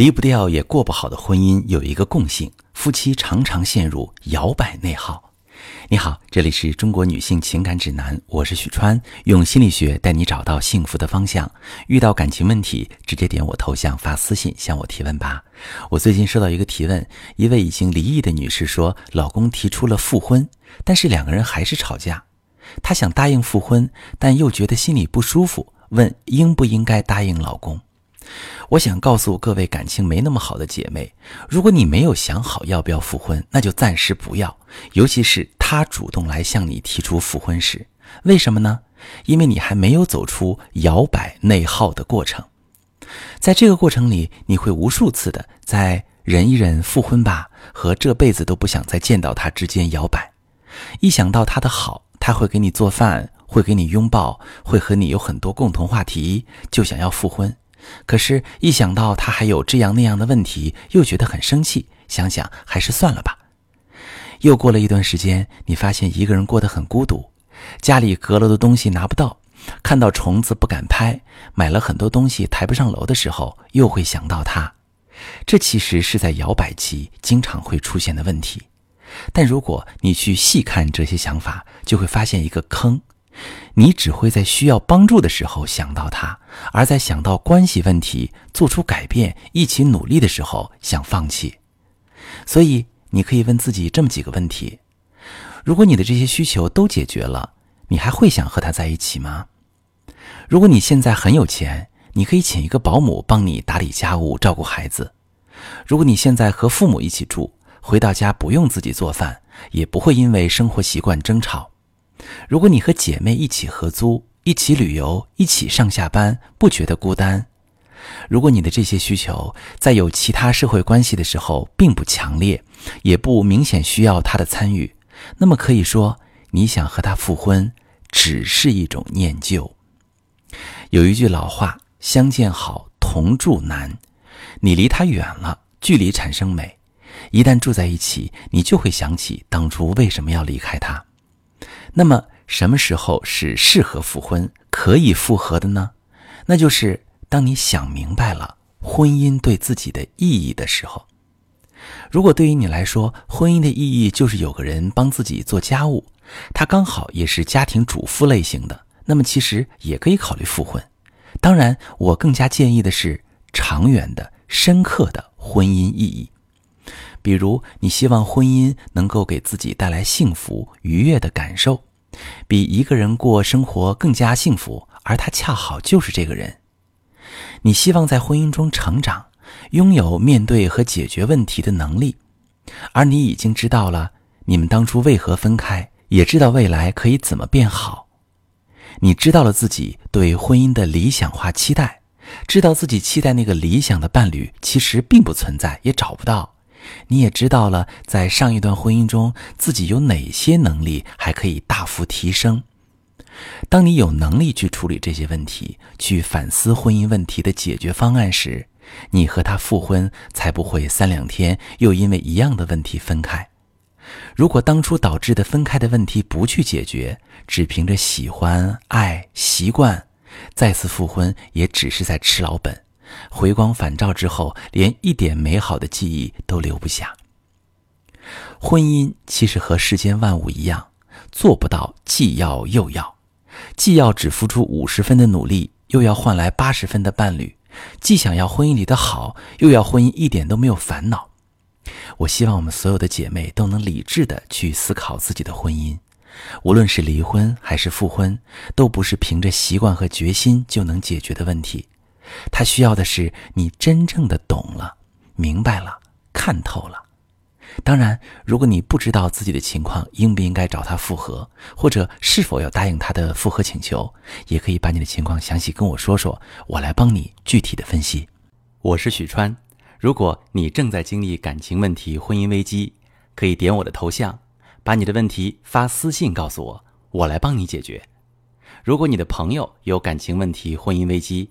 离不掉也过不好的婚姻有一个共性：夫妻常常陷入摇摆内耗。你好，这里是中国女性情感指南，我是许川，用心理学带你找到幸福的方向。遇到感情问题，直接点我头像发私信向我提问吧。我最近收到一个提问，一位已经离异的女士说，老公提出了复婚，但是两个人还是吵架。她想答应复婚，但又觉得心里不舒服，问应不应该答应老公。我想告诉各位感情没那么好的姐妹，如果你没有想好要不要复婚，那就暂时不要。尤其是他主动来向你提出复婚时，为什么呢？因为你还没有走出摇摆内耗的过程。在这个过程里，你会无数次的在忍一忍、复婚吧和这辈子都不想再见到他之间摇摆。一想到他的好，他会给你做饭，会给你拥抱，会和你有很多共同话题，就想要复婚。可是，一想到他还有这样那样的问题，又觉得很生气。想想还是算了吧。又过了一段时间，你发现一个人过得很孤独，家里阁楼的东西拿不到，看到虫子不敢拍，买了很多东西抬不上楼的时候，又会想到他。这其实是在摇摆期经常会出现的问题。但如果你去细看这些想法，就会发现一个坑。你只会在需要帮助的时候想到他，而在想到关系问题、做出改变、一起努力的时候想放弃。所以，你可以问自己这么几个问题：如果你的这些需求都解决了，你还会想和他在一起吗？如果你现在很有钱，你可以请一个保姆帮你打理家务、照顾孩子；如果你现在和父母一起住，回到家不用自己做饭，也不会因为生活习惯争吵。如果你和姐妹一起合租、一起旅游、一起上下班，不觉得孤单；如果你的这些需求在有其他社会关系的时候并不强烈，也不明显需要他的参与，那么可以说你想和他复婚只是一种念旧。有一句老话：“相见好，同住难。”你离他远了，距离产生美；一旦住在一起，你就会想起当初为什么要离开他。那么什么时候是适合复婚、可以复合的呢？那就是当你想明白了婚姻对自己的意义的时候。如果对于你来说，婚姻的意义就是有个人帮自己做家务，他刚好也是家庭主妇类型的，那么其实也可以考虑复婚。当然，我更加建议的是长远的、深刻的婚姻意义。比如，你希望婚姻能够给自己带来幸福、愉悦的感受，比一个人过生活更加幸福，而他恰好就是这个人。你希望在婚姻中成长，拥有面对和解决问题的能力，而你已经知道了你们当初为何分开，也知道未来可以怎么变好。你知道了自己对婚姻的理想化期待，知道自己期待那个理想的伴侣其实并不存在，也找不到。你也知道了，在上一段婚姻中，自己有哪些能力还可以大幅提升。当你有能力去处理这些问题，去反思婚姻问题的解决方案时，你和他复婚才不会三两天又因为一样的问题分开。如果当初导致的分开的问题不去解决，只凭着喜欢、爱、习惯，再次复婚也只是在吃老本。回光返照之后，连一点美好的记忆都留不下。婚姻其实和世间万物一样，做不到既要又要，既要只付出五十分的努力，又要换来八十分的伴侣；既想要婚姻里的好，又要婚姻一点都没有烦恼。我希望我们所有的姐妹都能理智的去思考自己的婚姻，无论是离婚还是复婚，都不是凭着习惯和决心就能解决的问题。他需要的是你真正的懂了、明白了、看透了。当然，如果你不知道自己的情况应不应该找他复合，或者是否要答应他的复合请求，也可以把你的情况详细跟我说说，我来帮你具体的分析。我是许川，如果你正在经历感情问题、婚姻危机，可以点我的头像，把你的问题发私信告诉我，我来帮你解决。如果你的朋友有感情问题、婚姻危机，